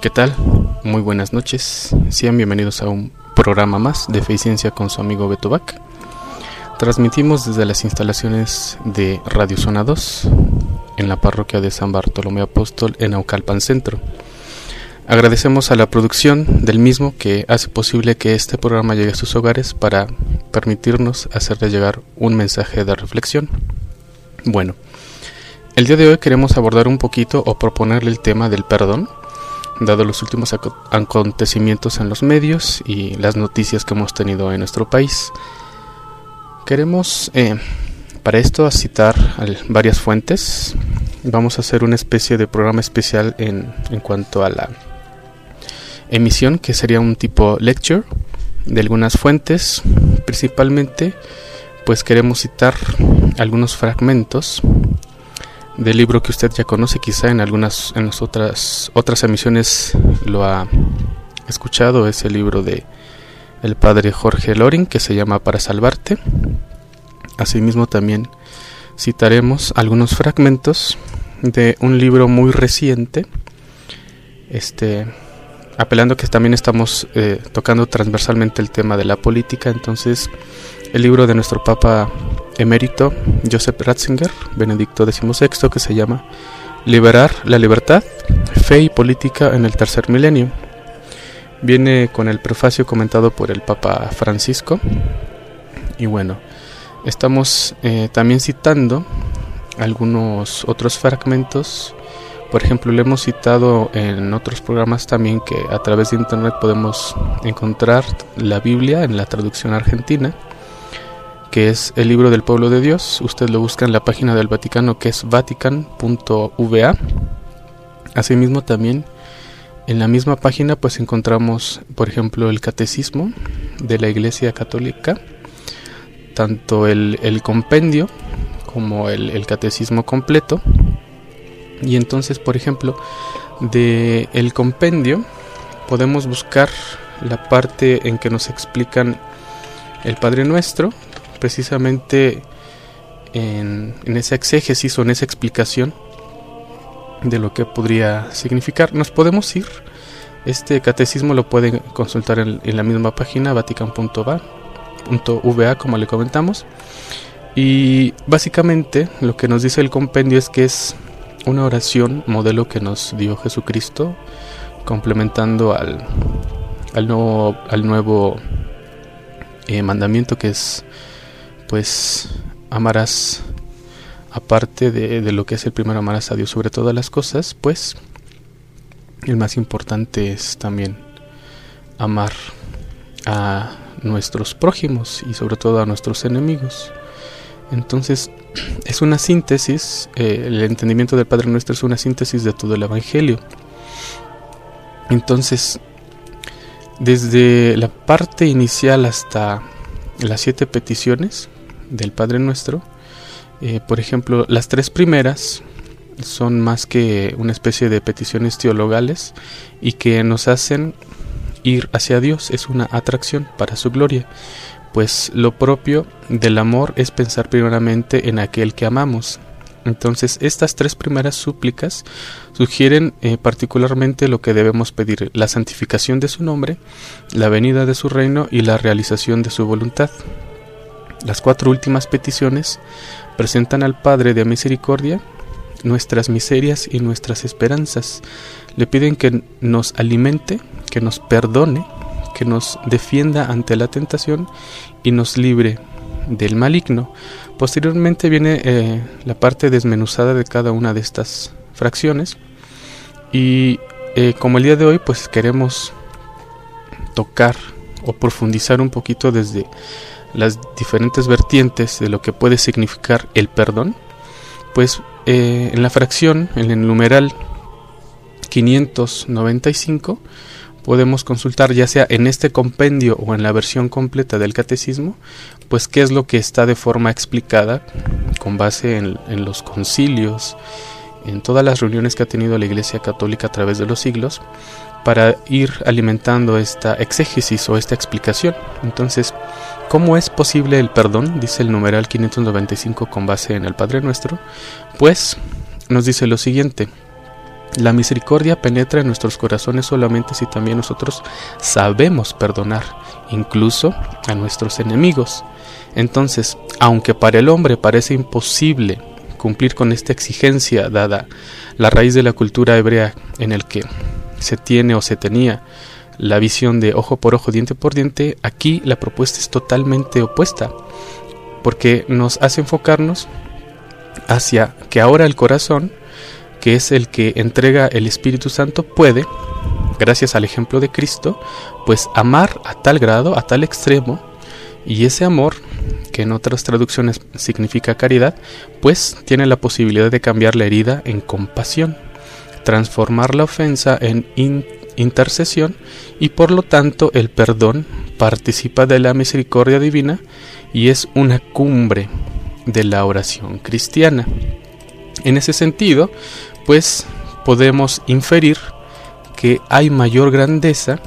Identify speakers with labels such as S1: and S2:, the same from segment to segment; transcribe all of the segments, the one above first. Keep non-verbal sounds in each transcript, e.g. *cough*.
S1: ¿Qué tal? Muy buenas noches. Sean bienvenidos a un programa más de Fe y Ciencia con su amigo Beto. Transmitimos desde las instalaciones de Radio Zona 2 en la parroquia de San Bartolomé Apóstol en Aucalpan Centro. Agradecemos a la producción del mismo que hace posible que este programa llegue a sus hogares para permitirnos hacerle llegar un mensaje de reflexión. Bueno, el día de hoy queremos abordar un poquito o proponerle el tema del perdón dado los últimos acontecimientos en los medios y las noticias que hemos tenido en nuestro país. Queremos eh, para esto citar varias fuentes. Vamos a hacer una especie de programa especial en, en cuanto a la emisión, que sería un tipo lecture de algunas fuentes. Principalmente, pues queremos citar algunos fragmentos del libro que usted ya conoce, quizá en algunas en las otras otras emisiones lo ha escuchado, es el libro de el padre Jorge Loring que se llama Para salvarte. Asimismo también citaremos algunos fragmentos de un libro muy reciente, este apelando que también estamos eh, tocando transversalmente el tema de la política, entonces el libro de nuestro Papa emérito Joseph Ratzinger, Benedicto XVI, que se llama Liberar la libertad, fe y política en el tercer milenio. Viene con el prefacio comentado por el Papa Francisco. Y bueno, estamos eh, también citando algunos otros fragmentos. Por ejemplo, le hemos citado en otros programas también que a través de internet podemos encontrar la Biblia en la traducción argentina que es el libro del pueblo de Dios. Usted lo busca en la página del Vaticano que es vatican.va. Asimismo también en la misma página pues encontramos por ejemplo el catecismo de la Iglesia Católica, tanto el, compendio como el, catecismo completo. Y entonces por ejemplo de el compendio podemos buscar la parte en que nos explican el Padre Nuestro, precisamente en, esa exégesis o en esa explicación de lo que podría significar. Nos podemos ir. Este catecismo lo pueden consultar en, la misma página vatican.va, como le comentamos. Y básicamente lo que nos dice el compendio es que es una oración modelo que nos dio Jesucristo, complementando al, al nuevo, al nuevo eh, mandamiento que es pues amarás, aparte de, lo que es el primero, amarás a Dios sobre todas las cosas, pues el más importante es también amar a nuestros prójimos y sobre todo a nuestros enemigos. Entonces, *clears throat* es una síntesis, eh, el entendimiento del Padre Nuestro es una síntesis de todo el Evangelio. Entonces, desde la parte inicial hasta las siete peticiones, del Padre Nuestro, eh, por ejemplo, las tres primeras son más que una especie de peticiones teologales y que nos hacen ir hacia Dios, es una atracción para su gloria, pues lo propio del amor es pensar primeramente en aquel que amamos. Entonces, estas tres primeras súplicas sugieren eh, particularmente lo que debemos pedir, la santificación de su nombre, la venida de su reino y la realización de su voluntad. Las cuatro últimas peticiones presentan al Padre de Misericordia nuestras miserias y nuestras esperanzas. Le piden que nos alimente, que nos perdone, que nos defienda ante la tentación y nos libre del maligno. Posteriormente viene eh, la parte desmenuzada de cada una de estas fracciones y eh, como el día de hoy pues queremos tocar o profundizar un poquito desde las diferentes vertientes de lo que puede significar el perdón, pues eh, en la fracción, en el numeral 595, podemos consultar ya sea en este compendio o en la versión completa del catecismo, pues qué es lo que está de forma explicada con base en, en los concilios, en todas las reuniones que ha tenido la Iglesia Católica a través de los siglos, para ir alimentando esta exégesis o esta explicación. Entonces, ¿Cómo es posible el perdón? Dice el numeral 595 con base en el Padre Nuestro. Pues nos dice lo siguiente. La misericordia penetra en nuestros corazones solamente si también nosotros sabemos perdonar, incluso a nuestros enemigos. Entonces, aunque para el hombre parece imposible cumplir con esta exigencia dada la raíz de la cultura hebrea en el que se tiene o se tenía la visión de ojo por ojo, diente por diente, aquí la propuesta es totalmente opuesta, porque nos hace enfocarnos hacia que ahora el corazón, que es el que entrega el Espíritu Santo, puede, gracias al ejemplo de Cristo, pues amar a tal grado, a tal extremo, y ese amor, que en otras traducciones significa caridad, pues tiene la posibilidad de cambiar la herida en compasión, transformar la ofensa en intercesión y por lo tanto el perdón participa de la misericordia divina y es una cumbre de la oración cristiana. En ese sentido, pues podemos inferir que hay mayor grandeza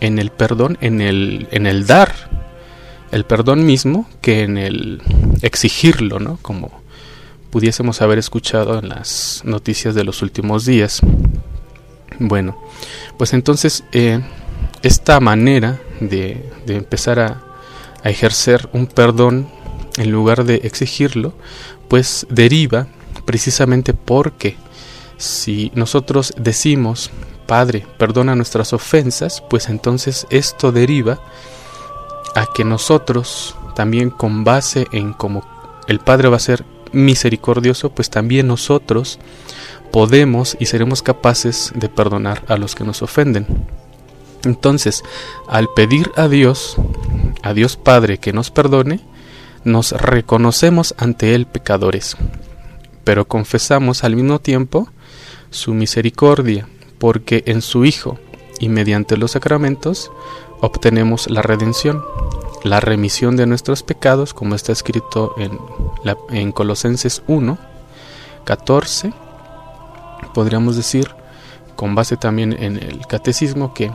S1: en el perdón, en el, en el dar el perdón mismo, que en el exigirlo, ¿no? Como pudiésemos haber escuchado en las noticias de los últimos días. Bueno, pues entonces eh, esta manera de, empezar a, a, ejercer un perdón en lugar de exigirlo, pues deriva precisamente porque si nosotros decimos, Padre, perdona nuestras ofensas, pues entonces esto deriva a que nosotros también con base en cómo el Padre va a ser misericordioso, pues también nosotros podemos y seremos capaces de perdonar a los que nos ofenden. Entonces, al pedir a Dios, a Dios Padre que nos perdone, nos reconocemos ante Él pecadores, pero confesamos al mismo tiempo su misericordia, porque en su Hijo y mediante los sacramentos obtenemos la redención, la remisión de nuestros pecados, como está escrito en, en Colosenses 1, 14 podríamos decir, con base también en el catecismo, que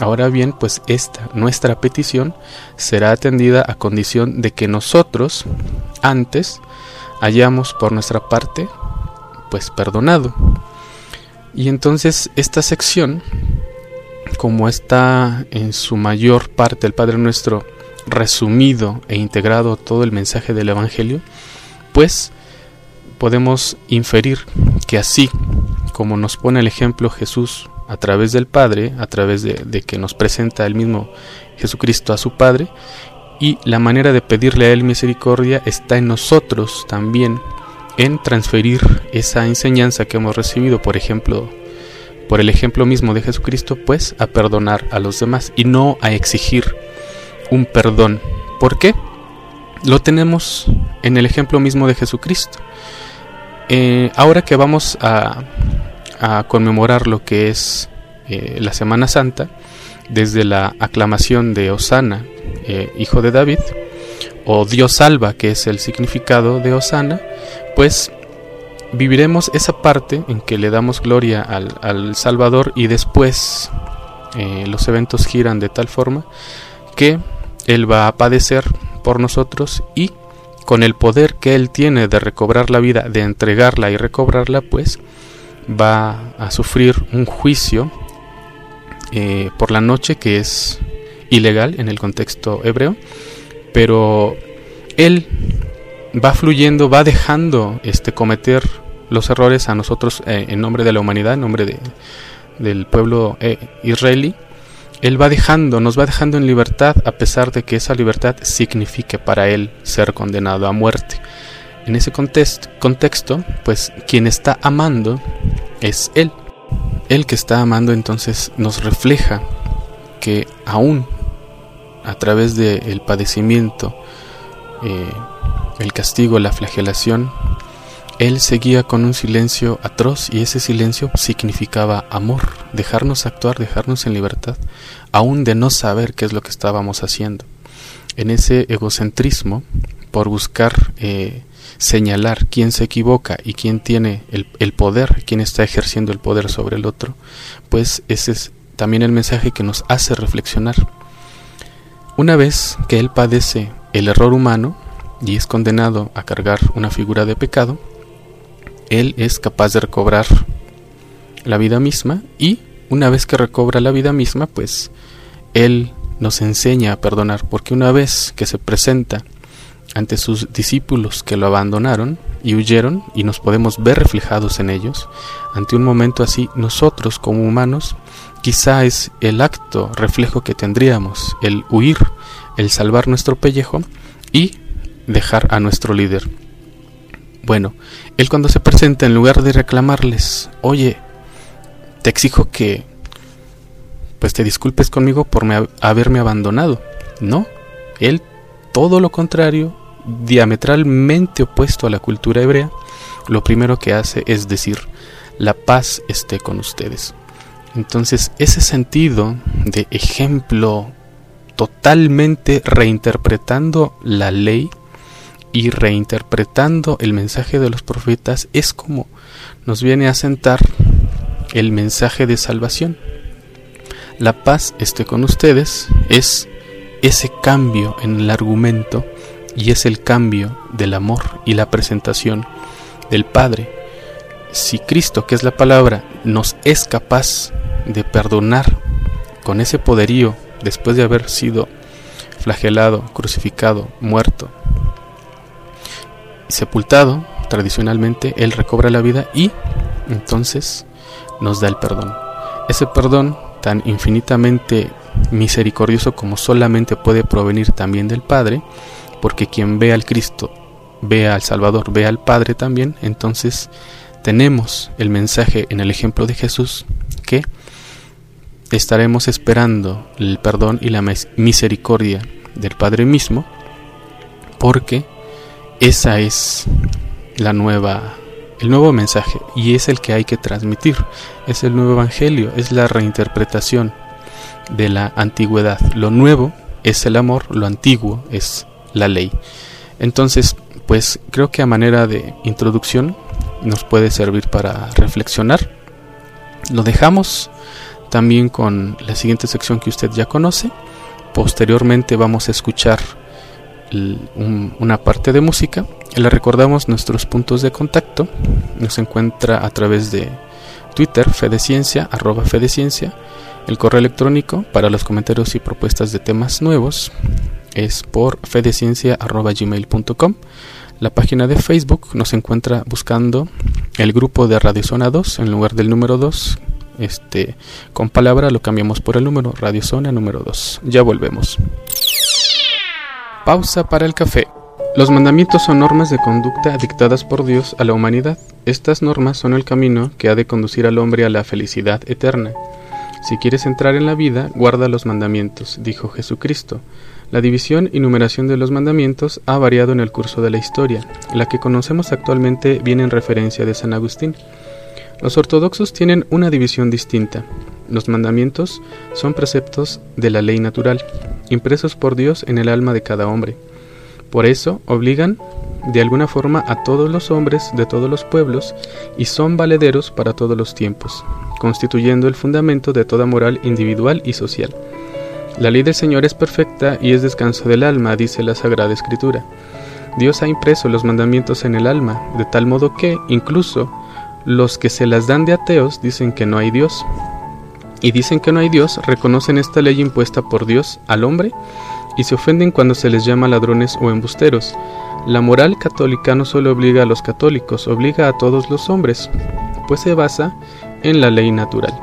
S1: ahora bien, pues esta, nuestra petición, será atendida a condición de que nosotros, antes, hayamos por nuestra parte, pues perdonado. Y entonces esta sección, como está en su mayor parte el Padre Nuestro resumido e integrado todo el mensaje del Evangelio, pues podemos inferir que así como nos pone el ejemplo Jesús a través del Padre, a través de, que nos presenta el mismo Jesucristo a su Padre, y la manera de pedirle a Él misericordia está en nosotros también, en transferir esa enseñanza que hemos recibido, por ejemplo, por el ejemplo mismo de Jesucristo, pues a perdonar a los demás y no a exigir un perdón. ¿Por qué? Lo tenemos en el ejemplo mismo de Jesucristo. Eh, ahora que vamos a, conmemorar lo que es eh, la Semana Santa, desde la aclamación de Osana, eh, hijo de David, o Dios salva, que es el significado de Osana, pues viviremos esa parte en que le damos gloria al, Salvador y después los eventos giran de tal forma que Él va a padecer por nosotros y con el poder que él tiene de recobrar la vida, de entregarla y recobrarla, pues va a sufrir un juicio eh, por la noche que es ilegal en el contexto hebreo, pero él va fluyendo, va dejando este cometer los errores a nosotros eh, en nombre de la humanidad, en nombre de, del pueblo eh, israelí, él va dejando, nos va dejando en libertad a pesar de que esa libertad signifique para Él ser condenado a muerte. En ese contexto, pues quien está amando es Él. Él que está amando entonces nos refleja que aún a través del padecimiento, eh, el castigo, la flagelación, él seguía con un silencio atroz y ese silencio significaba amor, dejarnos actuar, dejarnos en libertad, aún de no saber qué es lo que estábamos haciendo. En ese egocentrismo, por buscar eh, señalar quién se equivoca y quién tiene el, el poder, quién está ejerciendo el poder sobre el otro, pues ese es también el mensaje que nos hace reflexionar. Una vez que él padece el error humano y es condenado a cargar una figura de pecado, él es capaz de recobrar la vida misma y una vez que recobra la vida misma, pues Él nos enseña a perdonar, porque una vez que se presenta ante sus discípulos que lo abandonaron y huyeron y nos podemos ver reflejados en ellos, ante un momento así nosotros como humanos quizá es el acto reflejo que tendríamos, el huir, el salvar nuestro pellejo y dejar a nuestro líder. Bueno, él cuando se presenta en lugar de reclamarles, oye, te exijo que pues te disculpes conmigo por haberme abandonado. No, él todo lo contrario, diametralmente opuesto a la cultura hebrea, lo primero que hace es decir, la paz esté con ustedes. Entonces, ese sentido de ejemplo totalmente reinterpretando la ley y reinterpretando el mensaje de los profetas es como nos viene a sentar el mensaje de salvación. La paz esté con ustedes es ese cambio en el argumento y es el cambio del amor y la presentación del Padre. Si Cristo, que es la palabra, nos es capaz de perdonar con ese poderío después de haber sido flagelado, crucificado, muerto, sepultado, tradicionalmente Él recobra la vida y entonces nos da el perdón. Ese perdón tan infinitamente misericordioso como solamente puede provenir también del Padre, porque quien ve al Cristo, ve al Salvador, ve al Padre también, entonces tenemos el mensaje en el ejemplo de Jesús que estaremos esperando el perdón y la misericordia del Padre mismo, porque esa es la nueva el nuevo mensaje y es el que hay que transmitir. Es el nuevo evangelio, es la reinterpretación de la antigüedad. Lo nuevo es el amor, lo antiguo es la ley. Entonces, pues creo que a manera de introducción nos puede servir para reflexionar. Lo dejamos también con la siguiente sección que usted ya conoce. Posteriormente vamos a escuchar una parte de música. Le recordamos nuestros puntos de contacto. Nos encuentra a través de Twitter, Fedeciencia, arroba Fedeciencia. El correo electrónico para los comentarios y propuestas de temas nuevos es por fedeciencia.gmail.com. La página de Facebook nos encuentra buscando el grupo de Radio Zona 2 en lugar del número 2. Este, con palabra lo cambiamos por el número Radio Zona número 2. Ya volvemos. Pausa para el café. Los mandamientos son normas de conducta dictadas por Dios a la humanidad. Estas normas son el camino que ha de conducir al hombre a la felicidad eterna. Si quieres entrar en la vida, guarda los mandamientos, dijo Jesucristo. La división y numeración de los mandamientos ha variado en el curso de la historia. La que conocemos actualmente viene en referencia de San Agustín. Los ortodoxos tienen una división distinta. Los mandamientos son preceptos de la ley natural, impresos por Dios en el alma de cada hombre. Por eso obligan de alguna forma a todos los hombres de todos los pueblos y son valederos para todos los tiempos, constituyendo el fundamento de toda moral individual y social. La ley del Señor es perfecta y es descanso del alma, dice la Sagrada Escritura. Dios ha impreso los mandamientos en el alma, de tal modo que, incluso, los que se las dan de ateos dicen que no hay Dios, y dicen que no hay Dios, reconocen esta ley impuesta por Dios al hombre y se ofenden cuando se les llama ladrones o embusteros. La moral católica no solo obliga a los católicos, obliga a todos los hombres, pues se basa en la ley natural.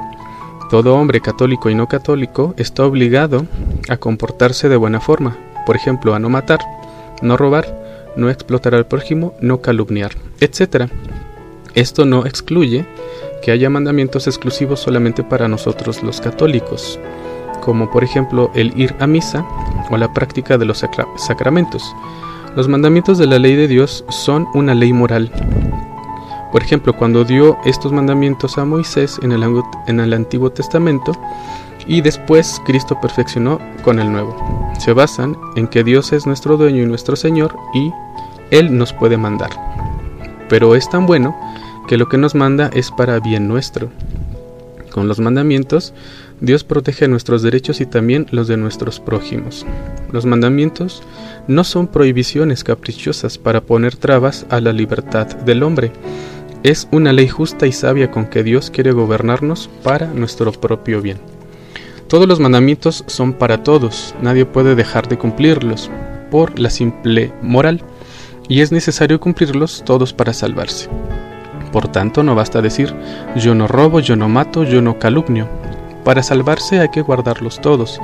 S1: Todo hombre católico y no católico está obligado a comportarse de buena forma, por ejemplo, a no matar, no robar, no explotar al prójimo, no calumniar, etc. Esto no excluye que haya mandamientos exclusivos solamente para nosotros los católicos, como por ejemplo el ir a misa o la práctica de los sacramentos. Los mandamientos de la ley de Dios son una ley moral. Por ejemplo, cuando dio estos mandamientos a Moisés en el, en el Antiguo Testamento y después Cristo perfeccionó con el Nuevo. Se basan en que Dios es nuestro dueño y nuestro Señor y Él nos puede mandar. Pero es tan bueno que lo que nos manda es para bien nuestro. Con los mandamientos, Dios protege nuestros derechos y también los de nuestros prójimos. Los mandamientos no son prohibiciones caprichosas para poner trabas a la libertad del hombre, es una ley justa y sabia con que Dios quiere gobernarnos para nuestro propio bien. Todos los mandamientos son para todos, nadie puede dejar de cumplirlos por la simple moral, y es necesario cumplirlos todos para salvarse. Por tanto, no basta decir yo no robo, yo no mato, yo no calumnio. Para salvarse hay que guardarlos todos.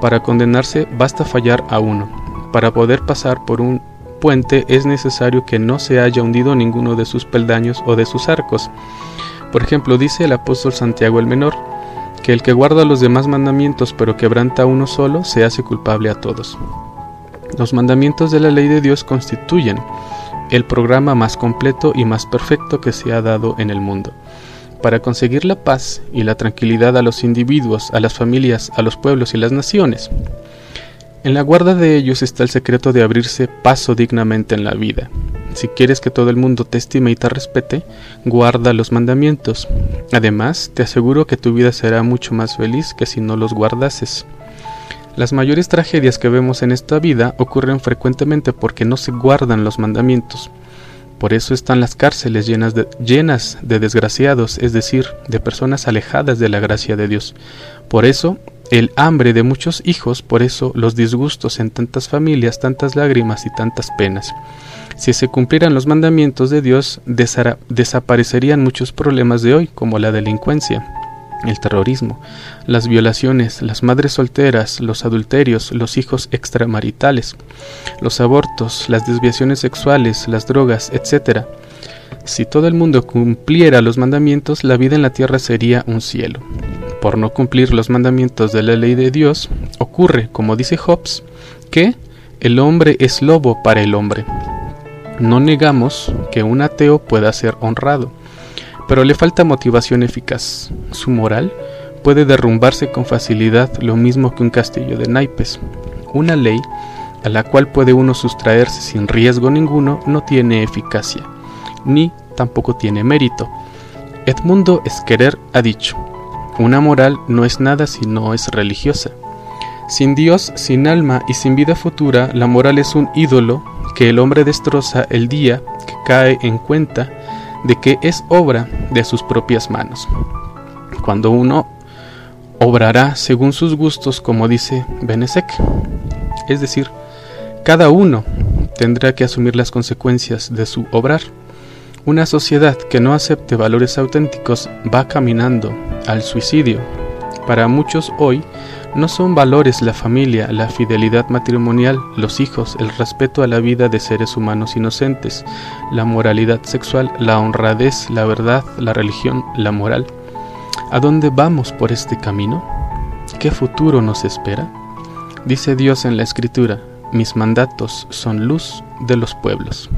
S1: Para condenarse basta fallar a uno. Para poder pasar por un puente es necesario que no se haya hundido ninguno de sus peldaños o de sus arcos. Por ejemplo, dice el apóstol Santiago el Menor, que el que guarda los demás mandamientos pero quebranta uno solo, se hace culpable a todos. Los mandamientos de la ley de Dios constituyen el programa más completo y más perfecto que se ha dado en el mundo. Para conseguir la paz y la tranquilidad a los individuos, a las familias, a los pueblos y las naciones. En la guarda de ellos está el secreto de abrirse paso dignamente en la vida. Si quieres que todo el mundo te estime y te respete, guarda los mandamientos. Además, te aseguro que tu vida será mucho más feliz que si no los guardases. Las mayores tragedias que vemos en esta vida ocurren frecuentemente porque no se guardan los mandamientos. Por eso están las cárceles llenas de, llenas de desgraciados, es decir, de personas alejadas de la gracia de Dios. Por eso el hambre de muchos hijos, por eso los disgustos en tantas familias, tantas lágrimas y tantas penas. Si se cumplieran los mandamientos de Dios, desaparecerían muchos problemas de hoy, como la delincuencia, el terrorismo, las violaciones, las madres solteras, los adulterios, los hijos extramaritales, los abortos, las desviaciones sexuales, las drogas, etc. Si todo el mundo cumpliera los mandamientos, la vida en la tierra sería un cielo por no cumplir los mandamientos de la ley de Dios, ocurre, como dice Hobbes, que el hombre es lobo para el hombre. No negamos que un ateo pueda ser honrado, pero le falta motivación eficaz. Su moral puede derrumbarse con facilidad lo mismo que un castillo de naipes. Una ley a la cual puede uno sustraerse sin riesgo ninguno no tiene eficacia, ni tampoco tiene mérito. Edmundo Esquerer ha dicho, una moral no es nada si no es religiosa. Sin Dios, sin alma y sin vida futura, la moral es un ídolo que el hombre destroza el día que cae en cuenta de que es obra de sus propias manos. Cuando uno obrará según sus gustos, como dice Benesec, es decir, cada uno tendrá que asumir las consecuencias de su obrar. Una sociedad que no acepte valores auténticos va caminando al suicidio. Para muchos hoy no son valores la familia, la fidelidad matrimonial, los hijos, el respeto a la vida de seres humanos inocentes, la moralidad sexual, la honradez, la verdad, la religión, la moral. ¿A dónde vamos por este camino? ¿Qué futuro nos espera? Dice Dios en la Escritura, mis mandatos son luz de los pueblos.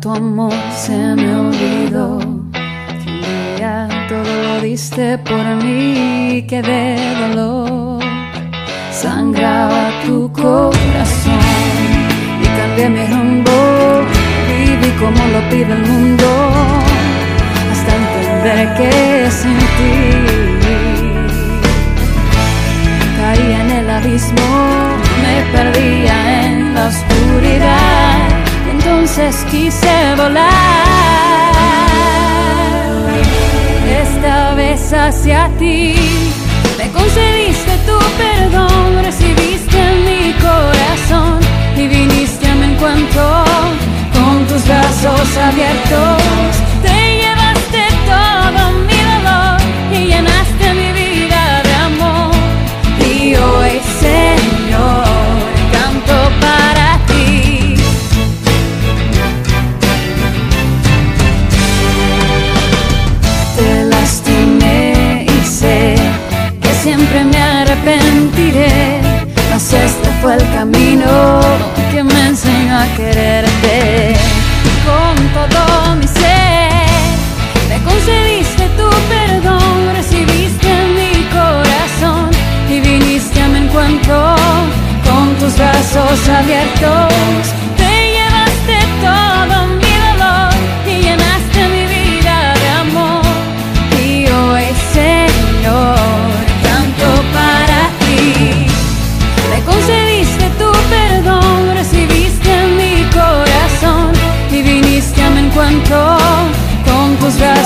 S2: Tu amor se me olvidó. Que un todo lo diste por mí, que de dolor sangraba tu corazón. Y cambié mi rumbo, viví como lo pide el mundo, hasta entender que sin ti caía en el abismo, me perdía en quise volar. Esta vez hacia ti, me concediste tu perdón, recibiste mi corazón y viniste a mi encuentro con tus brazos abiertos. El camino que me enseñó a quererte con todo mi ser. Me concediste tu perdón, recibiste mi corazón y viniste a mi encuentro con tu brazos abiertos.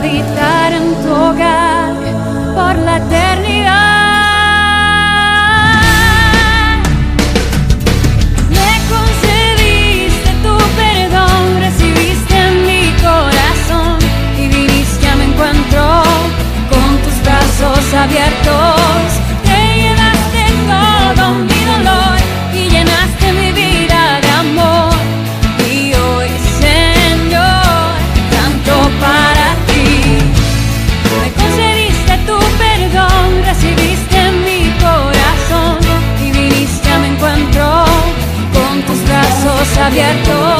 S2: habitar en tu hogar por la eternidad. Me abiertos.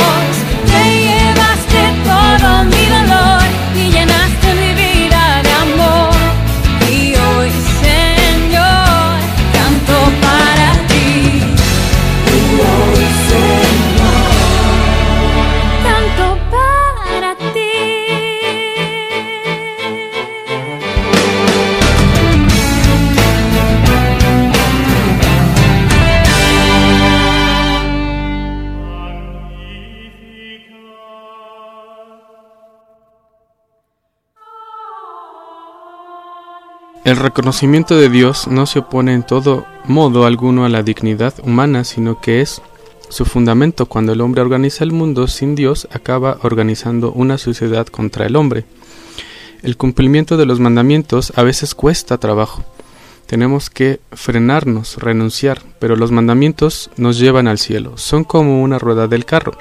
S1: El reconocimiento de Dios no se opone en todo modo alguno a la dignidad humana, sino que es su fundamento. Cuando el hombre organiza el mundo sin Dios, acaba organizando una sociedad contra el hombre. El cumplimiento de los mandamientos a veces cuesta trabajo. Tenemos que frenarnos, renunciar, pero los mandamientos nos llevan al cielo. Son como una rueda del carro,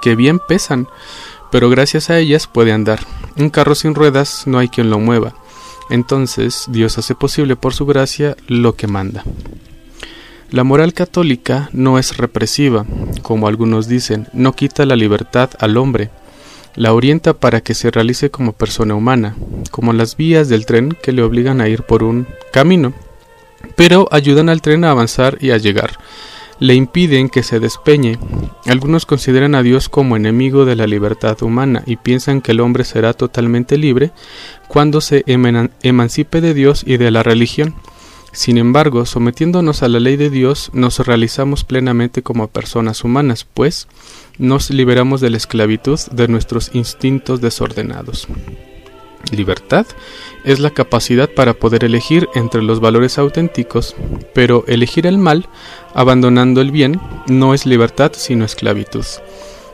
S1: que bien pesan, pero gracias a ellas puede andar. Un carro sin ruedas no hay quien lo mueva. Entonces Dios hace posible por su gracia lo que manda. La moral católica no es represiva, como algunos dicen, no quita la libertad al hombre, la orienta para que se realice como persona humana, como las vías del tren que le obligan a ir por un camino, pero ayudan al tren a avanzar y a llegar, le impiden que se despeñe. Algunos consideran a Dios como enemigo de la libertad humana y piensan que el hombre será totalmente libre cuando se emancipe de Dios y de la religión. Sin embargo, sometiéndonos a la ley de Dios, nos realizamos plenamente como personas humanas, pues nos liberamos de la esclavitud de nuestros instintos desordenados. Libertad es la capacidad para poder elegir entre los valores auténticos, pero elegir el mal, abandonando el bien, no es libertad sino esclavitud.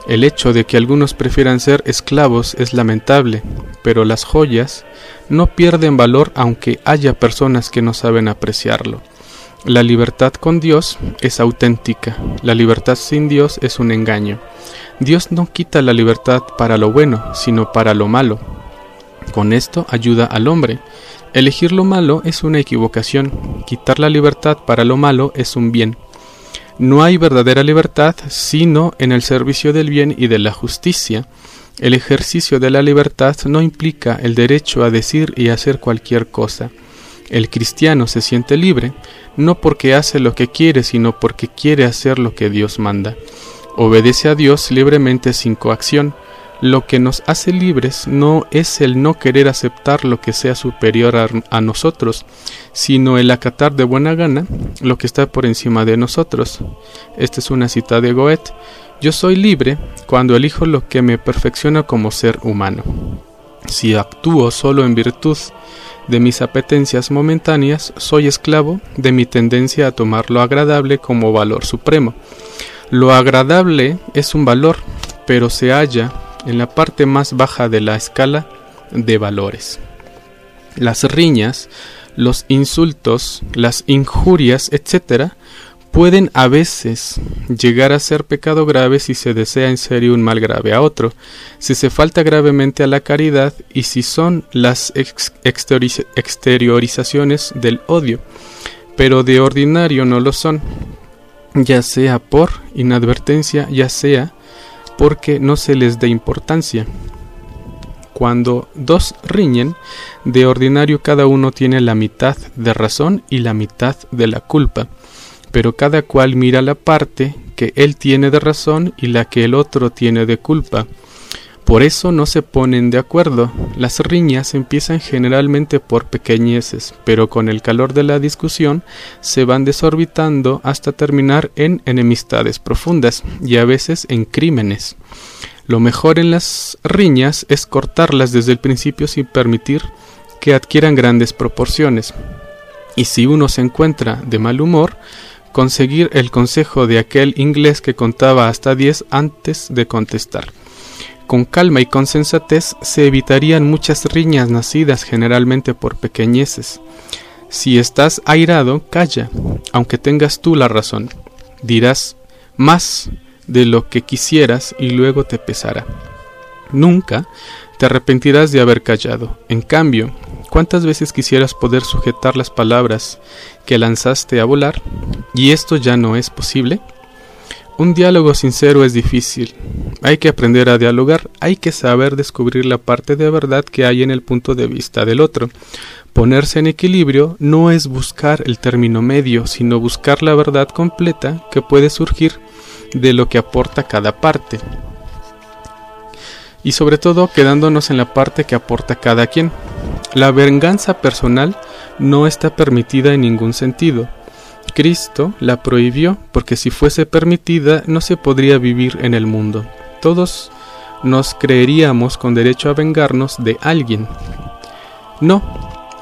S1: El hecho de que algunos prefieran ser esclavos es lamentable, pero las joyas no pierden valor aunque haya personas que no saben apreciarlo. La libertad con Dios es auténtica, la libertad sin Dios es un engaño. Dios no quita la libertad para lo bueno, sino para lo malo. Con esto ayuda al hombre. Elegir lo malo es una equivocación, quitar la libertad para lo malo es un bien. No hay verdadera libertad sino en el servicio del bien y de la justicia. El ejercicio de la libertad no implica el derecho a decir y hacer cualquier cosa. El cristiano se siente libre, no porque hace lo que quiere, sino porque quiere hacer lo que Dios manda. Obedece a Dios libremente sin coacción. Lo que nos hace libres no es el no querer aceptar lo que sea superior a, nosotros, sino el acatar de buena gana lo que está por encima de nosotros. Esta es una cita de Goethe. Yo soy libre cuando elijo lo que me perfecciona como ser humano. Si actúo solo en virtud de mis apetencias momentáneas, soy esclavo de mi tendencia a tomar lo agradable como valor supremo. Lo agradable es un valor, pero se halla en la parte más baja de la escala de valores. Las riñas los insultos, las injurias, etc., pueden a veces llegar a ser pecado grave si se desea en serio un mal grave a otro, si se falta gravemente a la caridad y si son las exteriorizaciones del odio, pero de ordinario no lo son, ya sea por inadvertencia, ya sea porque no se les dé importancia. Cuando dos riñen, de ordinario cada uno tiene la mitad de razón y la mitad de la culpa pero cada cual mira la parte que él tiene de razón y la que el otro tiene de culpa. Por eso no se ponen de acuerdo. Las riñas empiezan generalmente por pequeñeces, pero con el calor de la discusión se van desorbitando hasta terminar en enemistades profundas y a veces en crímenes. Lo mejor en las riñas es cortarlas desde el principio sin permitir que adquieran grandes proporciones. Y si uno se encuentra de mal humor, conseguir el consejo de aquel inglés que contaba hasta diez antes de contestar. Con calma y con sensatez se evitarían muchas riñas nacidas generalmente por pequeñeces. Si estás airado, calla, aunque tengas tú la razón. Dirás más de lo que quisieras y luego te pesará. Nunca te arrepentirás de haber callado. En cambio, ¿cuántas veces quisieras poder sujetar las palabras que lanzaste a volar? ¿Y esto ya no es posible? Un diálogo sincero es difícil. Hay que aprender a dialogar, hay que saber descubrir la parte de verdad que hay en el punto de vista del otro. Ponerse en equilibrio no es buscar el término medio, sino buscar la verdad completa que puede surgir de lo que aporta cada parte y sobre todo quedándonos en la parte que aporta cada quien. La venganza personal no está permitida en ningún sentido. Cristo la prohibió porque si fuese permitida no se podría vivir en el mundo. Todos nos creeríamos con derecho a vengarnos de alguien. No,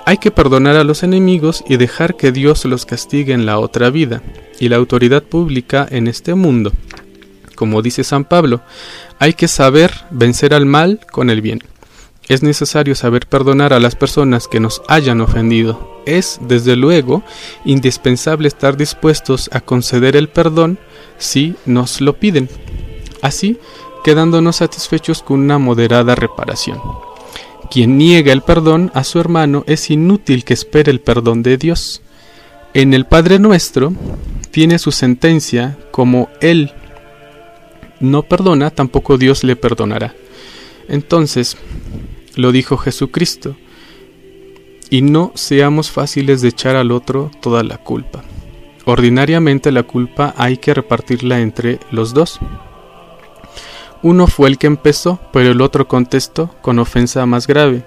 S1: hay que perdonar a los enemigos y dejar que Dios los castigue en la otra vida y la autoridad pública en este mundo. Como dice San Pablo, hay que saber vencer al mal con el bien. Es necesario saber perdonar a las personas que nos hayan ofendido. Es, desde luego, indispensable estar dispuestos a conceder el perdón si nos lo piden. Así, quedándonos satisfechos con una moderada reparación. Quien niega el perdón a su hermano es inútil que espere el perdón de Dios. En el Padre nuestro tiene su sentencia como Él no perdona, tampoco Dios le perdonará. Entonces, lo dijo Jesucristo, y no seamos fáciles de echar al otro toda la culpa. Ordinariamente la culpa hay que repartirla entre los dos. Uno fue el que empezó, pero el otro contestó con ofensa más grave.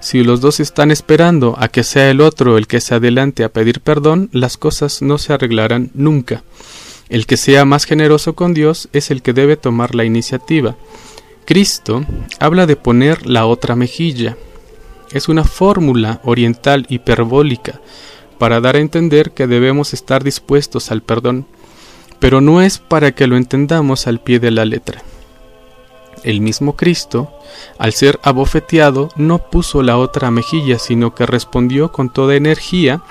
S1: Si los dos están esperando a que sea el otro el que se adelante a pedir perdón, las cosas no se arreglarán nunca. El que sea más generoso con Dios es el que debe tomar la iniciativa. Cristo habla de poner la otra mejilla. Es una fórmula oriental hiperbólica para dar a entender que debemos estar dispuestos al perdón, pero no es para que lo entendamos al pie de la letra. El mismo Cristo, al ser abofeteado, no puso la otra mejilla, sino que respondió con toda energía,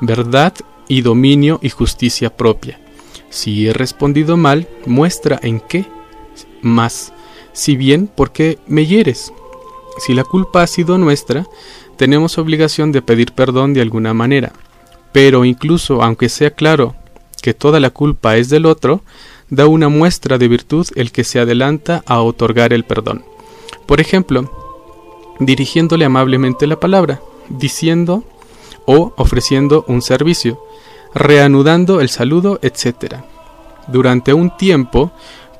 S1: verdad y dominio y justicia propia. Si he respondido mal, muestra en qué más. Si bien, ¿por qué me hieres? Si la culpa ha sido nuestra, tenemos obligación de pedir perdón de alguna manera. Pero incluso aunque sea claro que toda la culpa es del otro, da una muestra de virtud el que se adelanta a otorgar el perdón. Por ejemplo, dirigiéndole amablemente la palabra, diciendo o ofreciendo un servicio, reanudando el saludo, etc. Durante un tiempo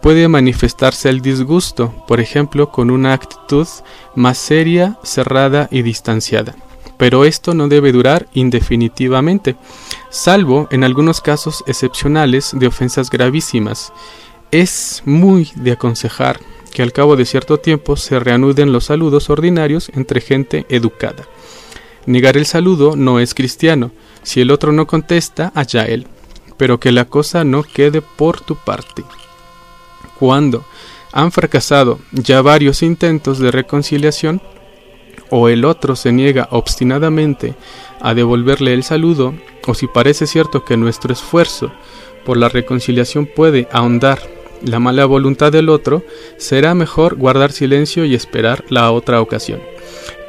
S1: puede manifestarse el disgusto, por ejemplo, con una actitud más seria, cerrada y distanciada. Pero esto no debe durar indefinitivamente, salvo en algunos casos excepcionales de ofensas gravísimas. Es muy de aconsejar que al cabo de cierto tiempo se reanuden los saludos ordinarios entre gente educada. Negar el saludo no es cristiano, si el otro no contesta, allá él, pero que la cosa no quede por tu parte. Cuando han fracasado ya varios intentos de reconciliación, o el otro se niega obstinadamente a devolverle el saludo, o si parece cierto que nuestro esfuerzo por la reconciliación puede ahondar la mala voluntad del otro, será mejor guardar silencio y esperar la otra ocasión.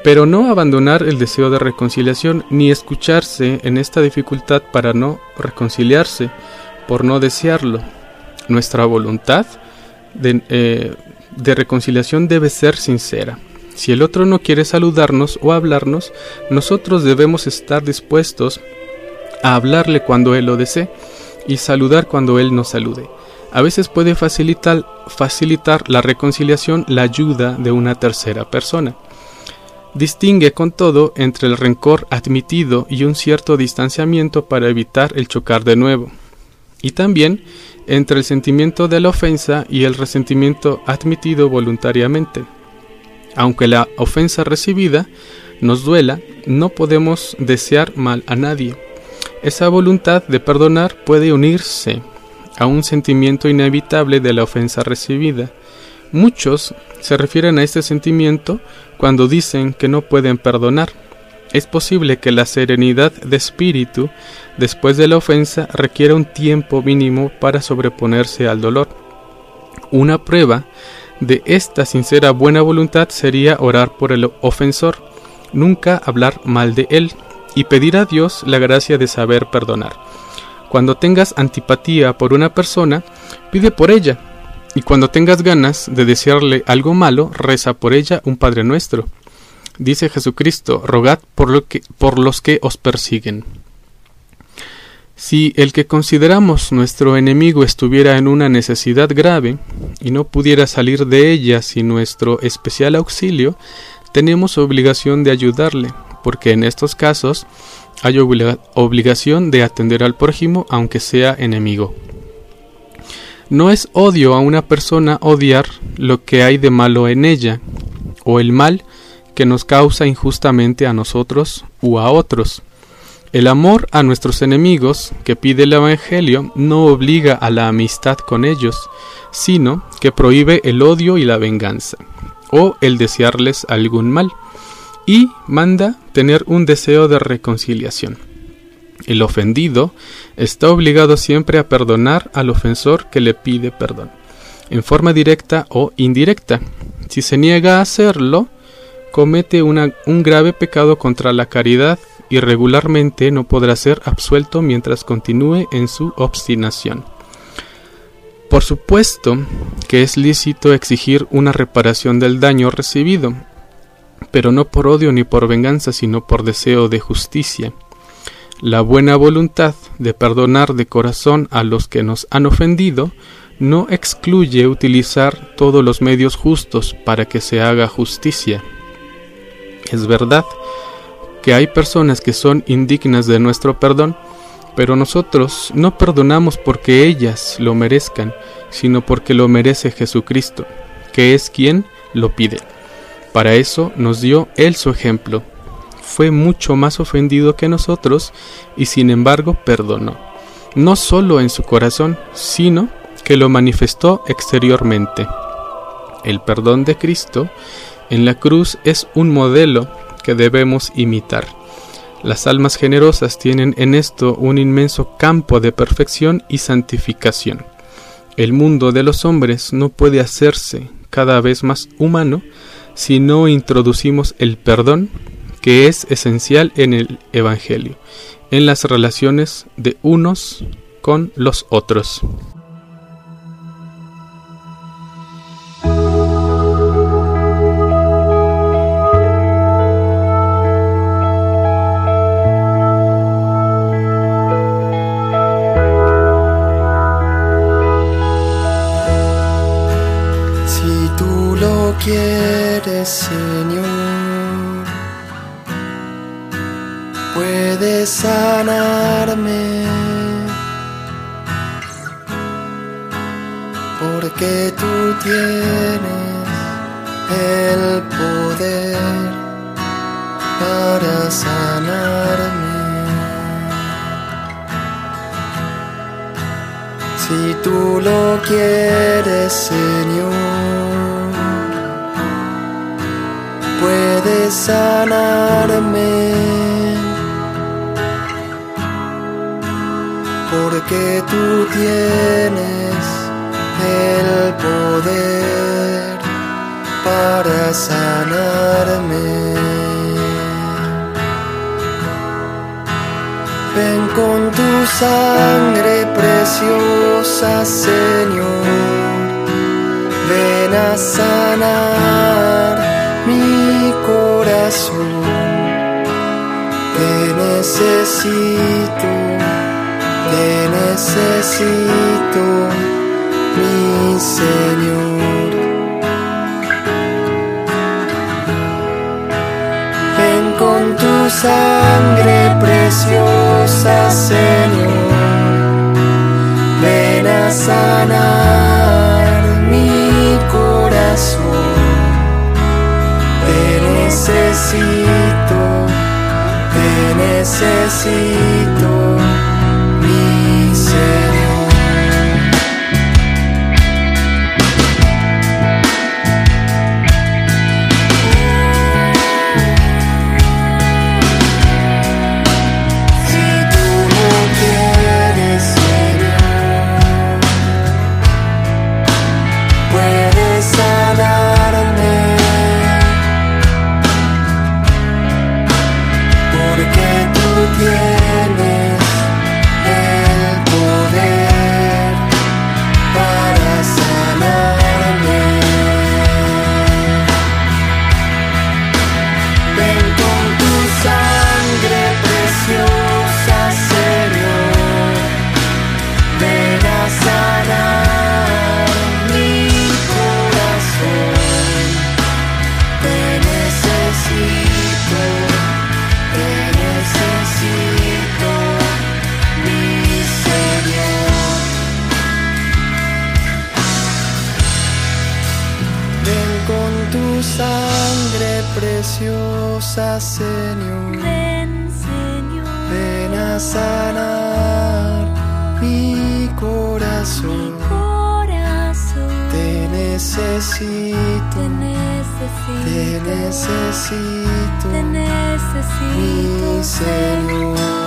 S1: Pero no abandonar el deseo de reconciliación ni escucharse en esta dificultad para no reconciliarse, por no desearlo. Nuestra voluntad de, eh, de reconciliación debe ser sincera. Si el otro no quiere saludarnos o hablarnos, nosotros debemos estar dispuestos a hablarle cuando él lo desee y saludar cuando él nos salude. A veces puede facilitar, facilitar la reconciliación la ayuda de una tercera persona. Distingue con todo entre el rencor admitido y un cierto distanciamiento para evitar el chocar de nuevo. Y también entre el sentimiento de la ofensa y el resentimiento admitido voluntariamente. Aunque la ofensa recibida nos duela, no podemos desear mal a nadie. Esa voluntad de perdonar puede unirse a un sentimiento inevitable de la ofensa recibida. Muchos se refieren a este sentimiento cuando dicen que no pueden perdonar. Es posible que la serenidad de espíritu después de la ofensa requiera un tiempo mínimo para sobreponerse al dolor. Una prueba de esta sincera buena voluntad sería orar por el ofensor, nunca hablar mal de él y pedir a Dios la gracia de saber perdonar. Cuando tengas antipatía por una persona, pide por ella, y cuando tengas ganas de desearle algo malo, reza por ella un Padre nuestro. Dice Jesucristo, rogad por, lo que, por los que os persiguen. Si el que consideramos nuestro enemigo estuviera en una necesidad grave y no pudiera salir de ella sin nuestro especial auxilio, tenemos obligación de ayudarle, porque en estos casos hay obligación de atender al prójimo aunque sea enemigo. No es odio a una persona odiar lo que hay de malo en ella, o el mal que nos causa injustamente a nosotros u a otros. El amor a nuestros enemigos que pide el Evangelio no obliga a la amistad con ellos, sino que prohíbe el odio y la venganza, o el desearles algún mal, y manda tener un deseo de reconciliación. El ofendido está obligado siempre a perdonar al ofensor que le pide perdón, en forma directa o indirecta. Si se niega a hacerlo, comete un grave pecado contra la caridad y regularmente no podrá ser absuelto mientras continúe en su obstinación. Por supuesto que es lícito exigir una reparación del daño recibido, pero no por odio ni por venganza, sino por deseo de justicia. La buena voluntad de perdonar de corazón a los que nos han ofendido no excluye utilizar todos los medios justos para que se haga justicia. Es verdad que hay personas que son indignas de nuestro perdón, pero nosotros no perdonamos porque ellas lo merezcan, sino porque lo merece Jesucristo, que es quien lo pide. Para eso nos dio Él su ejemplo. Fue mucho más ofendido que nosotros y sin embargo perdonó, no solo en su corazón, sino que lo manifestó exteriormente. El perdón de Cristo en la cruz es un modelo que debemos imitar. Las almas generosas tienen en esto un inmenso campo de perfección y santificación. El mundo de los hombres no puede hacerse cada vez más humano si no introducimos el perdón, que es esencial en el Evangelio, en las relaciones de unos con los otros.
S3: Quieres, Señor, puedes sanarme. Porque tú tienes el poder para sanarme. Si tú lo quieres, Señor sanarme. Porque tú tienes el poder para sanarme. Ven con tu sangre preciosa, Señor ven a sanar corazón. Te necesito, te necesito, mi Señor. Necesito, te necesito. necesito, Te necesito. mi Señor.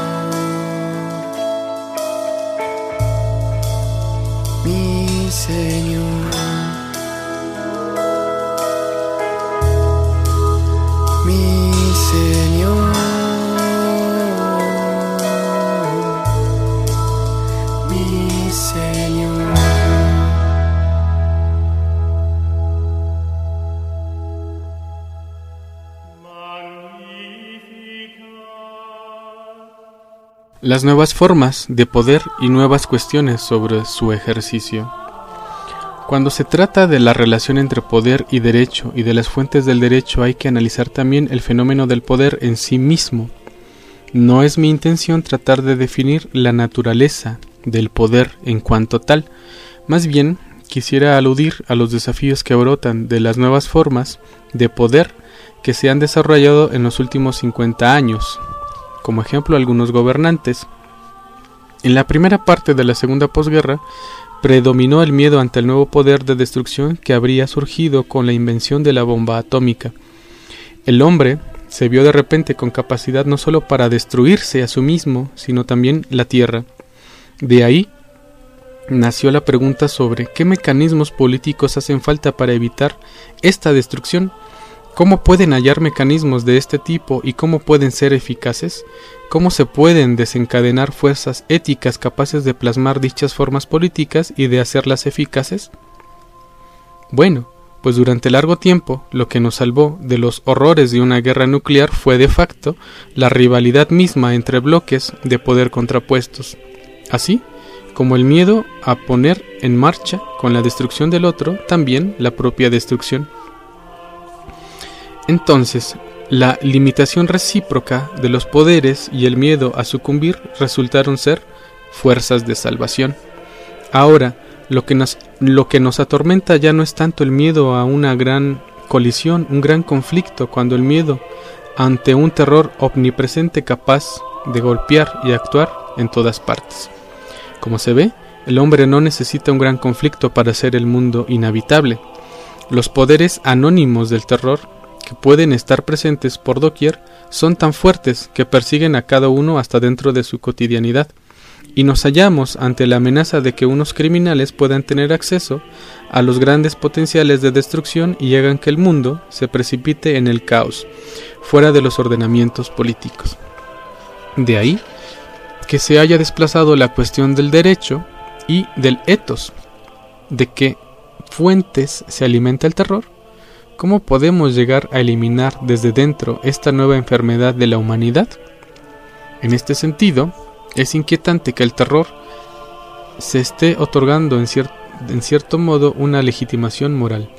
S1: Las nuevas formas de poder y nuevas cuestiones sobre su ejercicio. Cuando se trata de la relación entre poder y derecho y de las fuentes del derecho hay que analizar también el fenómeno del poder en sí mismo. No es mi intención tratar de definir la naturaleza del poder en cuanto tal, más bien quisiera aludir a los desafíos que brotan de las nuevas formas de poder que se han desarrollado en los últimos 50 años, como ejemplo algunos gobernantes. En la primera parte de la segunda posguerra predominó el miedo ante el nuevo poder de destrucción que habría surgido con la invención de la bomba atómica. El hombre se vio de repente con capacidad no solo para destruirse a sí mismo, sino también la Tierra. De ahí nació la pregunta sobre qué mecanismos políticos hacen falta para evitar esta destrucción, cómo pueden hallar mecanismos de este tipo y cómo pueden ser eficaces, cómo se pueden desencadenar fuerzas éticas capaces de plasmar dichas formas políticas y de hacerlas eficaces. Bueno, pues durante largo tiempo lo que nos salvó de los horrores de una guerra nuclear fue de facto la rivalidad misma entre bloques de poder contrapuestos. Así, como el miedo a poner en marcha con la destrucción del otro también la propia destrucción. Entonces, la limitación recíproca de los poderes y el miedo a sucumbir resultaron ser fuerzas de salvación. Ahora, lo que nos, lo que nos atormenta ya no es tanto el miedo a una gran colisión, un gran conflicto, cuando el miedo ante un terror omnipresente capaz de golpear y actuar en todas partes. Como se ve, el hombre no necesita un gran conflicto para hacer el mundo inhabitable. Los poderes anónimos del terror que pueden estar presentes por doquier, son tan fuertes que persiguen a cada uno hasta dentro de su cotidianidad, y nos hallamos ante la amenaza de que unos criminales puedan tener acceso a los grandes potenciales de destrucción y hagan que el mundo se precipite en el caos, fuera de los ordenamientos políticos. De ahí que se haya desplazado la cuestión del derecho y del etos, de qué fuentes se alimenta el terror. ¿Cómo podemos llegar a eliminar desde dentro esta nueva enfermedad de la humanidad? En este sentido, es inquietante que el terror se esté otorgando en, cierto modo una legitimación moral.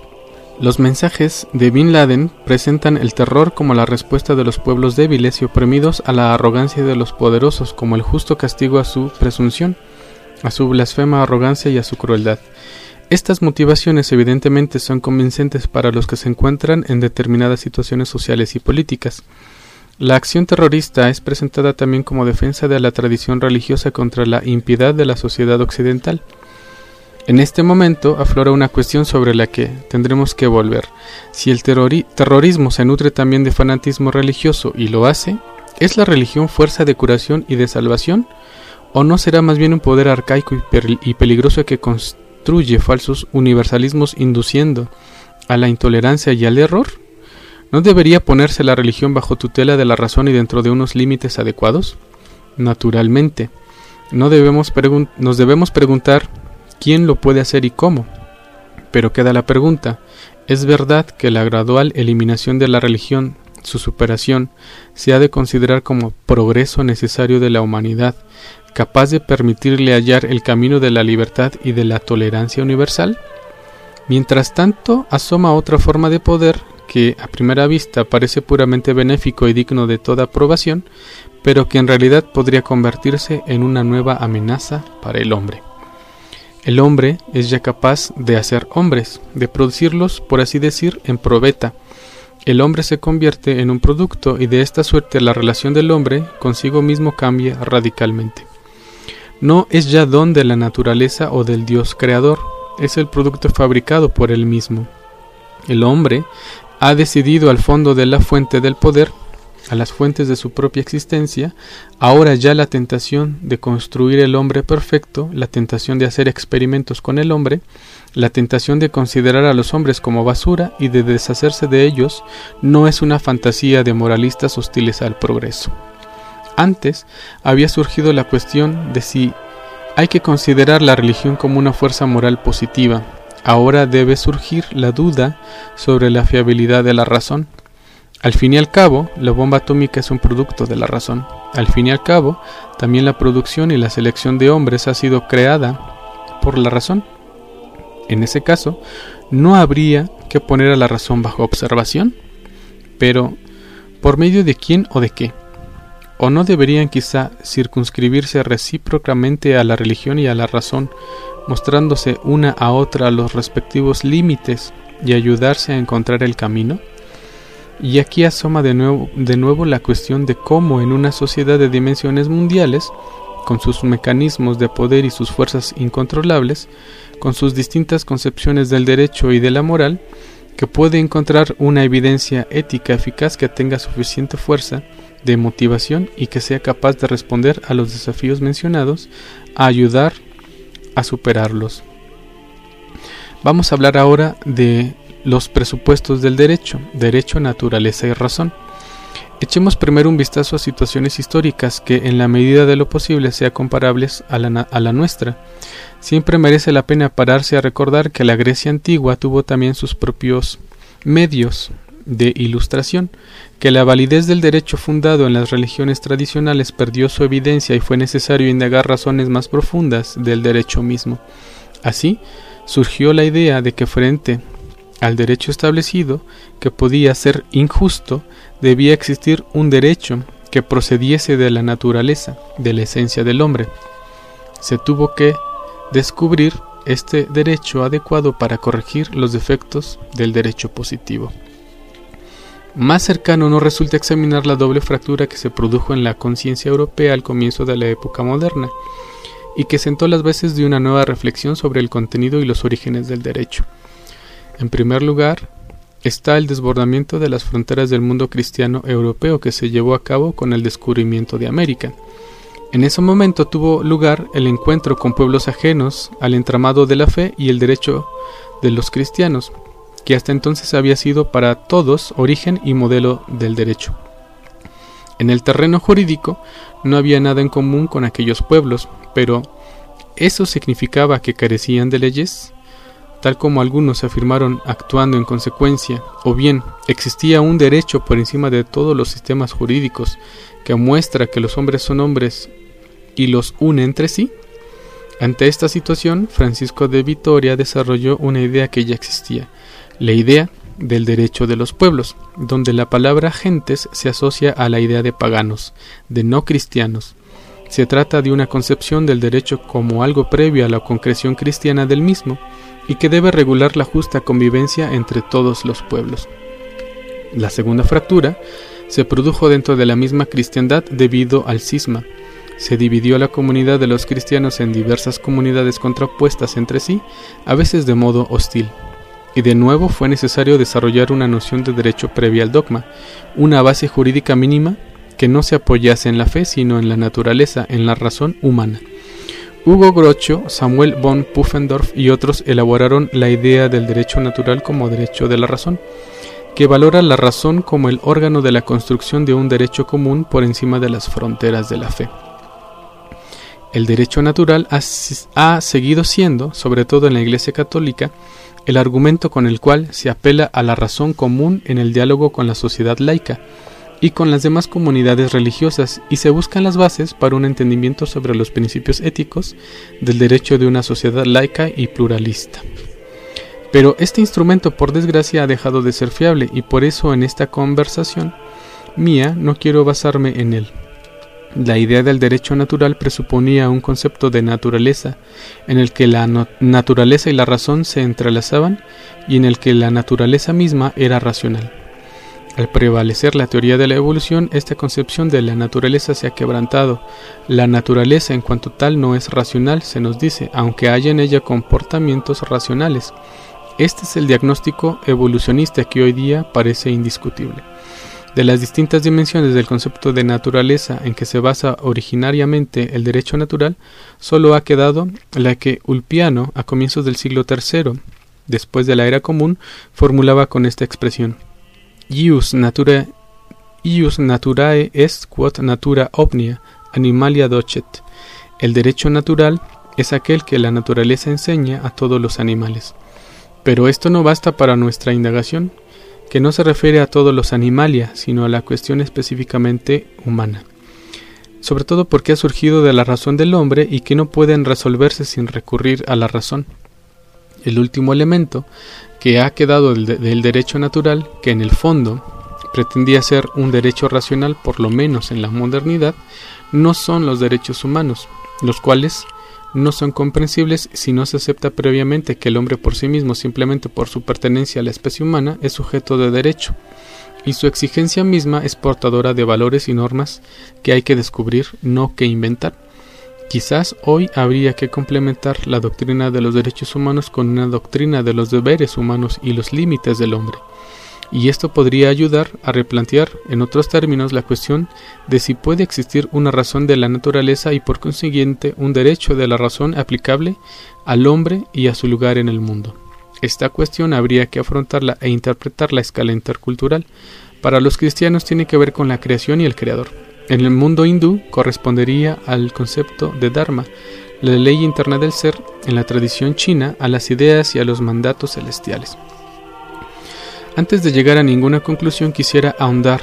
S1: Los mensajes de Bin Laden presentan el terror como la respuesta de los pueblos débiles y oprimidos a la arrogancia de los poderosos, como el justo castigo a su presunción, a su blasfema arrogancia y a su crueldad. Estas motivaciones evidentemente son convincentes para los que se encuentran en determinadas situaciones sociales y políticas. La acción terrorista es presentada también como defensa de la tradición religiosa contra la impiedad de la sociedad occidental. En este momento aflora una cuestión sobre la que tendremos que volver. Si el terrorismo se nutre también de fanatismo religioso y lo hace, ¿es la religión fuerza de curación y de salvación? ¿O no será más bien un poder arcaico y, peligroso que construye falsos universalismos induciendo a la intolerancia y al error? ¿No debería ponerse la religión bajo tutela de la razón y dentro de unos límites adecuados? Naturalmente. No debemos nos debemos preguntar quién lo puede hacer y cómo. Pero queda la pregunta, ¿es verdad que la gradual eliminación de la religión, su superación, se ha de considerar como progreso necesario de la humanidad, capaz de permitirle hallar el camino de la libertad y de la tolerancia universal? Mientras tanto, asoma otra forma de poder que a primera vista parece puramente benéfico y digno de toda aprobación, pero que en realidad podría convertirse en una nueva amenaza para el hombre. El hombre es ya capaz de hacer hombres, de producirlos, por así decir, en probeta. El hombre se convierte en un producto y de esta suerte la relación del hombre consigo mismo cambia radicalmente. No es ya don de la naturaleza o del Dios creador, es el producto fabricado por él mismo. El hombre ha decidido al fondo de la fuente del poder a las fuentes de su propia existencia, ahora ya la tentación de construir el hombre perfecto, la tentación de hacer experimentos con el hombre, la tentación de considerar a los hombres como basura y de deshacerse de ellos, no es una fantasía de moralistas hostiles al progreso. Antes había surgido la cuestión de si hay que considerar la religión como una fuerza moral positiva. Ahora debe surgir la duda sobre la fiabilidad de la razón. Al fin y al cabo, la bomba atómica es un producto de la razón. Al fin y al cabo, también la producción y la selección de hombres ha sido creada por la razón. En ese caso, no habría que poner a la razón bajo observación, pero ¿por medio de quién o de qué? ¿O no deberían quizá circunscribirse recíprocamente a la religión y a la razón, mostrándose una a otra los respectivos límites y ayudarse a encontrar el camino? Y aquí asoma de nuevo, de nuevo la cuestión de cómo en una sociedad de dimensiones mundiales, con sus mecanismos de poder y sus fuerzas incontrolables, con sus distintas concepciones del derecho y de la moral, que puede encontrar una evidencia ética eficaz que tenga suficiente fuerza de motivación y que sea capaz de responder a los desafíos mencionados, a ayudar a superarlos. Vamos a hablar ahora de los presupuestos del derecho, derecho, naturaleza y razón. Echemos primero un vistazo a situaciones históricas que en la medida de lo posible sean comparables a la, a la, nuestra. Siempre merece la pena pararse a recordar que la Grecia antigua tuvo también sus propios medios de ilustración, que la validez del derecho fundado en las religiones tradicionales perdió su evidencia y fue necesario indagar razones más profundas del derecho mismo. Así, surgió la idea de que frente al derecho establecido, que podía ser injusto, debía existir un derecho que procediese de la naturaleza, de la esencia del hombre. Se tuvo que descubrir este derecho adecuado para corregir los defectos del derecho positivo. Más cercano no resulta examinar la doble fractura que se produjo en la conciencia europea al comienzo de la época moderna, y que sentó las bases de una nueva reflexión sobre el contenido y los orígenes del derecho. En primer lugar, está el desbordamiento de las fronteras del mundo cristiano europeo que se llevó a cabo con el descubrimiento de América. En ese momento tuvo lugar el encuentro con pueblos ajenos al entramado de la fe y el derecho de los cristianos, que hasta entonces había sido para todos origen y modelo del derecho. En el terreno jurídico no había nada en común con aquellos pueblos, pero ¿eso significaba que carecían de leyes? tal como algunos afirmaron actuando en consecuencia, o bien existía un derecho por encima de todos los sistemas jurídicos que muestra que los hombres son hombres y los une entre sí? Ante esta situación, Francisco de Vitoria desarrolló una idea que ya existía, la idea del derecho de los pueblos, donde la palabra gentes se asocia a la idea de paganos, de no cristianos. Se trata de una concepción del derecho como algo previo a la concreción cristiana del mismo, y que debe regular la justa convivencia entre todos los pueblos. La segunda fractura se produjo dentro de la misma cristiandad debido al cisma. Se dividió la comunidad de los cristianos en diversas comunidades contrapuestas entre sí, a veces de modo hostil. Y de nuevo fue necesario desarrollar una noción de derecho previa al dogma, una base jurídica mínima que no se apoyase en la fe, sino en la naturaleza, en la razón humana. Hugo Grocho, Samuel von Pufendorf y otros elaboraron la idea del derecho natural como derecho de la razón, que valora la razón como el órgano de la construcción de un derecho común por encima de las fronteras de la fe. El derecho natural ha, ha, seguido siendo, sobre todo en la Iglesia Católica, el argumento con el cual se apela a la razón común en el diálogo con la sociedad laica, y con las demás comunidades religiosas y se buscan las bases para un entendimiento sobre los principios éticos del derecho de una sociedad laica y pluralista. Pero este instrumento por desgracia ha dejado de ser fiable y por eso en esta conversación mía no quiero basarme en él. La idea del derecho natural presuponía un concepto de naturaleza en el que la naturaleza y la razón se entrelazaban y en el que la naturaleza misma era racional. Al prevalecer la teoría de la evolución, esta concepción de la naturaleza se ha quebrantado. La naturaleza en cuanto tal no es racional, se nos dice, aunque haya en ella comportamientos racionales. Este es el diagnóstico evolucionista que hoy día parece indiscutible. De las distintas dimensiones del concepto de naturaleza en que se basa originariamente el derecho natural, solo ha quedado la que Ulpiano, a comienzos del siglo III, después de la era común, formulaba con esta expresión ius, natura, ius naturae est quod natura omnia animalia docet. El derecho natural es aquel que la naturaleza enseña a todos los animales. Pero esto no basta para nuestra indagación, que no se refiere a todos los animalia, sino a la cuestión específicamente humana. Sobre todo porque ha surgido de la razón del hombre y que no pueden resolverse sin recurrir a la razón. El último elemento que ha quedado del, derecho natural, que en el fondo pretendía ser un derecho racional, por lo menos en la modernidad, no son los derechos humanos, los cuales no son comprensibles si no se acepta previamente que el hombre por sí mismo, simplemente por su pertenencia a la especie humana, es sujeto de derecho, y su exigencia misma es portadora de valores y normas que hay que descubrir, no que inventar. Quizás hoy habría que complementar la doctrina de los derechos humanos con una doctrina de los deberes humanos y los límites del hombre. Y esto podría ayudar a replantear, en otros términos, la cuestión de si puede existir una razón de la naturaleza y por consiguiente un derecho de la razón aplicable al hombre y a su lugar en el mundo. Esta cuestión habría que afrontarla e interpretarla a escala intercultural. Para los cristianos tiene que ver con la creación y el creador. En el mundo hindú correspondería al concepto de Dharma, la ley interna del ser, en la tradición china a las ideas y a los mandatos celestiales. Antes de llegar a ninguna conclusión quisiera ahondar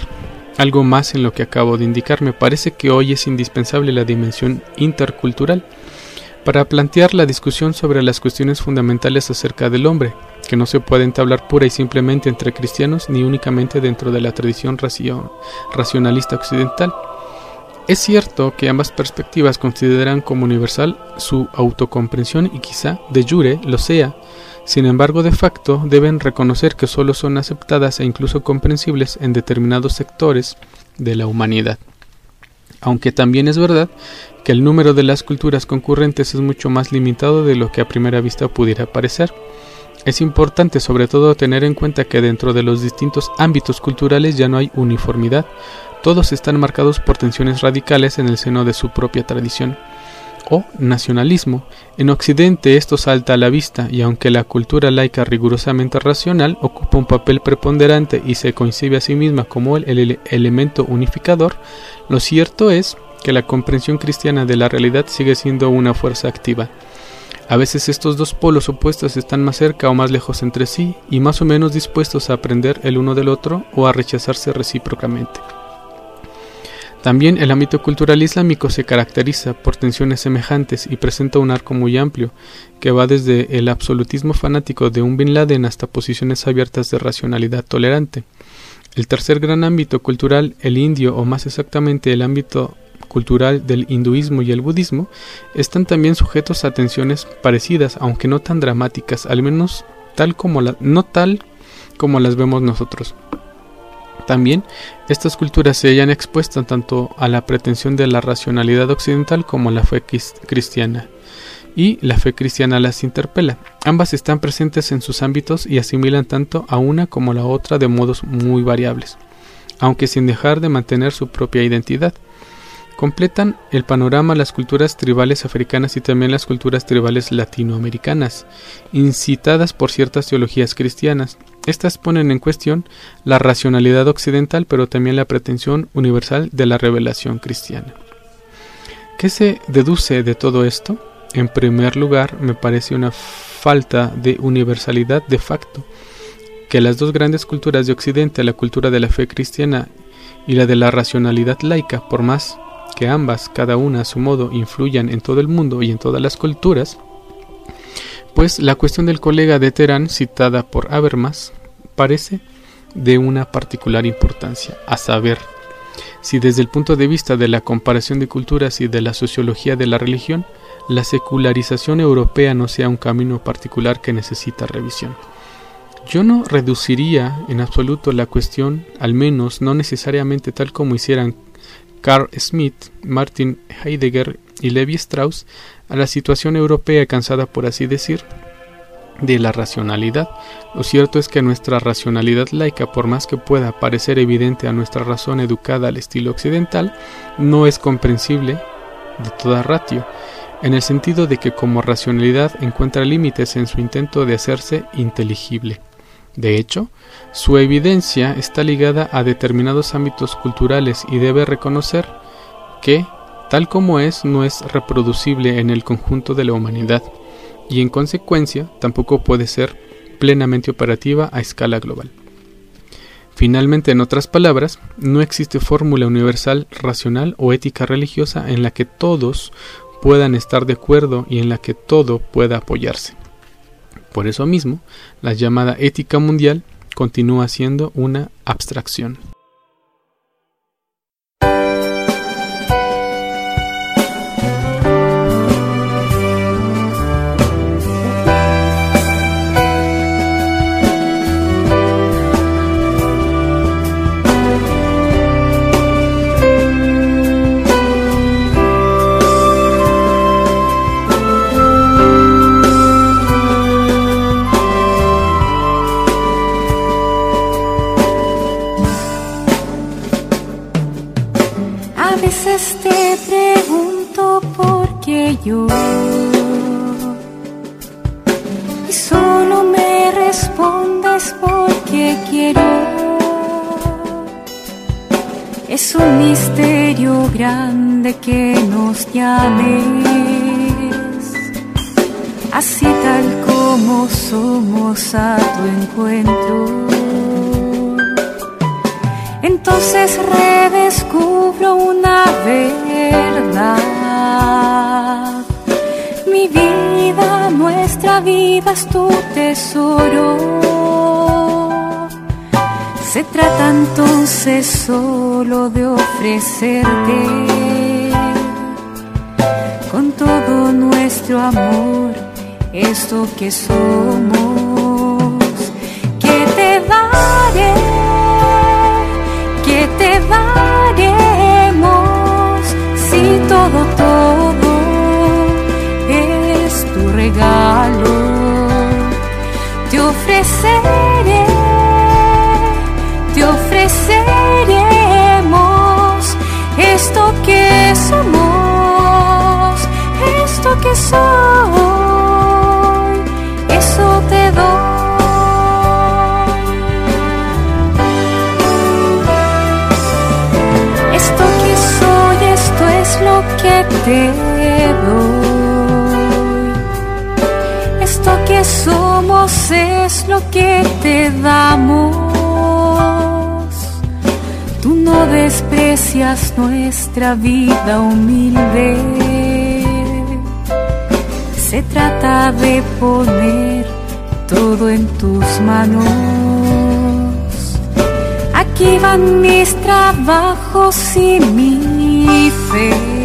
S1: algo más en lo que acabo de indicar. Me parece que hoy es indispensable la dimensión intercultural para plantear la discusión sobre las cuestiones fundamentales acerca del hombre, que no se puede entablar pura y simplemente entre cristianos ni únicamente dentro de la tradición racionalista occidental. Es cierto que ambas perspectivas consideran como universal su autocomprensión y quizá de jure lo sea, sin embargo de facto deben reconocer que solo son aceptadas e incluso comprensibles en determinados sectores de la humanidad. Aunque también es verdad que el número de las culturas concurrentes es mucho más limitado de lo que a primera vista pudiera parecer. Es importante sobre todo tener en cuenta que dentro de los distintos ámbitos culturales ya no hay uniformidad, todos están marcados por tensiones radicales en el seno de su propia tradición o nacionalismo. En Occidente esto salta a la vista y aunque la cultura laica rigurosamente racional ocupa un papel preponderante y se concibe a sí misma como el, elemento unificador, lo cierto es que la comprensión cristiana de la realidad sigue siendo una fuerza activa. A veces estos dos polos opuestos están más cerca o más lejos entre sí y más o menos dispuestos a aprender el uno del otro o a rechazarse recíprocamente. También el ámbito cultural islámico se caracteriza por tensiones semejantes y presenta un arco muy amplio, que va desde el absolutismo fanático de un Bin Laden hasta posiciones abiertas de racionalidad tolerante. El tercer gran ámbito cultural, el indio o más exactamente el ámbito cultural del hinduismo y el budismo, están también sujetos a tensiones parecidas, aunque no tan dramáticas, al menos tal como no tal como las vemos nosotros. También estas culturas se hallan expuestas tanto a la pretensión de la racionalidad occidental como a la fe cristiana. Y la fe cristiana las interpela. Ambas están presentes en sus ámbitos y asimilan tanto a una como a la otra de modos muy variables, aunque sin dejar de mantener su propia identidad. Completan el panorama las culturas tribales africanas y también las culturas tribales latinoamericanas, incitadas por ciertas teologías cristianas. Estas ponen en cuestión la racionalidad occidental, pero también la pretensión universal de la revelación cristiana. ¿Qué se deduce de todo esto? En primer lugar, me parece una falta de universalidad de facto, que las dos grandes culturas de Occidente, la cultura de la fe cristiana y la de la racionalidad laica, por más que ambas, cada una a su modo, influyan en todo el mundo y en todas las culturas, pues la cuestión del colega de Teherán, citada por Habermas, parece de una particular importancia, a saber, si desde el punto de vista de la comparación de culturas y de la sociología de la religión, la secularización europea no sea un camino particular que necesita revisión. Yo no reduciría en absoluto la cuestión, al menos no necesariamente tal como hicieran Carl Smith, Martin Heidegger y Levi Strauss a la situación europea cansada, por así decir, de la racionalidad. Lo cierto es que nuestra racionalidad laica, por más que pueda parecer evidente a nuestra razón educada al estilo occidental, no es comprensible de toda ratio, en el sentido de que como racionalidad encuentra límites en su intento de hacerse inteligible. De hecho, su evidencia está ligada a determinados ámbitos culturales y debe reconocer que, tal como es, no es reproducible en el conjunto de la humanidad y en consecuencia tampoco puede ser plenamente operativa a escala global. Finalmente, en otras palabras, no existe fórmula universal racional o ética religiosa en la que todos puedan estar de acuerdo y en la que todo pueda apoyarse. Por eso mismo, la llamada ética mundial continúa siendo una abstracción.
S2: Yo. Y solo me respondes porque quiero. Es un misterio grande que nos llames, así tal como somos a tu encuentro. Entonces redescubro una verdad es tu tesoro. Se trata entonces solo de ofrecerte con todo nuestro amor esto que somos. Que te daré, que te daremos si todo, todo te te doy. Esto que somos es lo que te damos. Tú no desprecias nuestra vida humilde. Se trata de poner todo en tus manos. Aquí van mis trabajos y mi fe.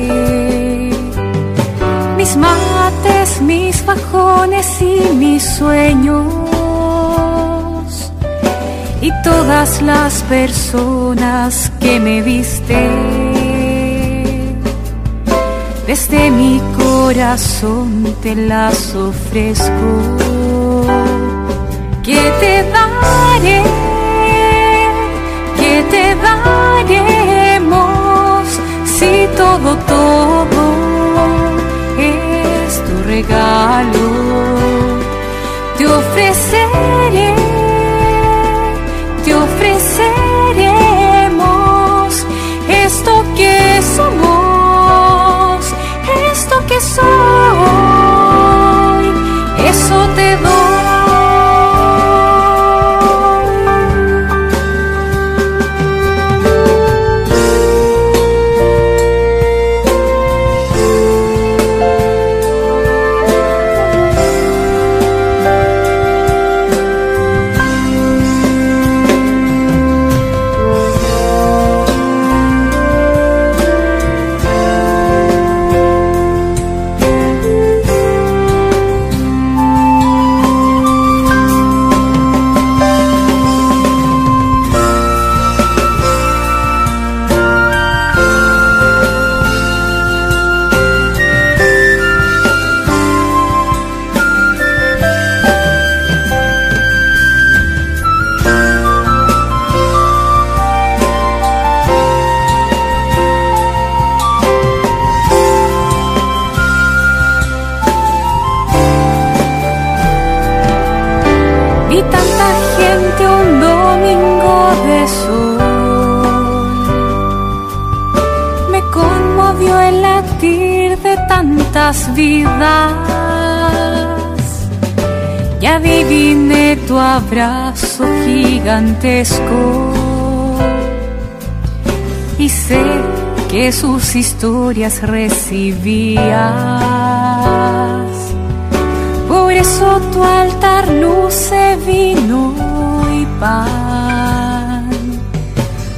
S2: Mis mates, mis bajones y mis sueños. Y todas las personas que me viste. Desde mi corazón te las ofrezco. Regalo. Ofreceré, tu abrazo gigantesco. Y sé que sus historias recibías. Por eso tu altar luce vino y pan.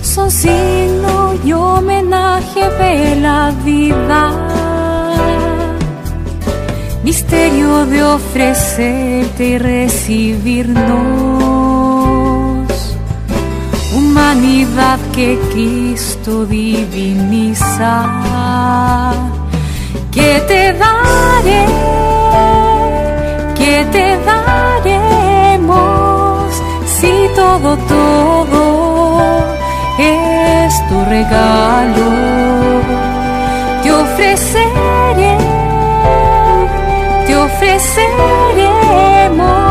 S2: Son signo y homenaje de la vida. Misterio de ofrecerte y recibirnos. Humanidad que Cristo diviniza. Que te daré que te daremos si todo, todo es tu regalo. Te ofreceré, ofreceremos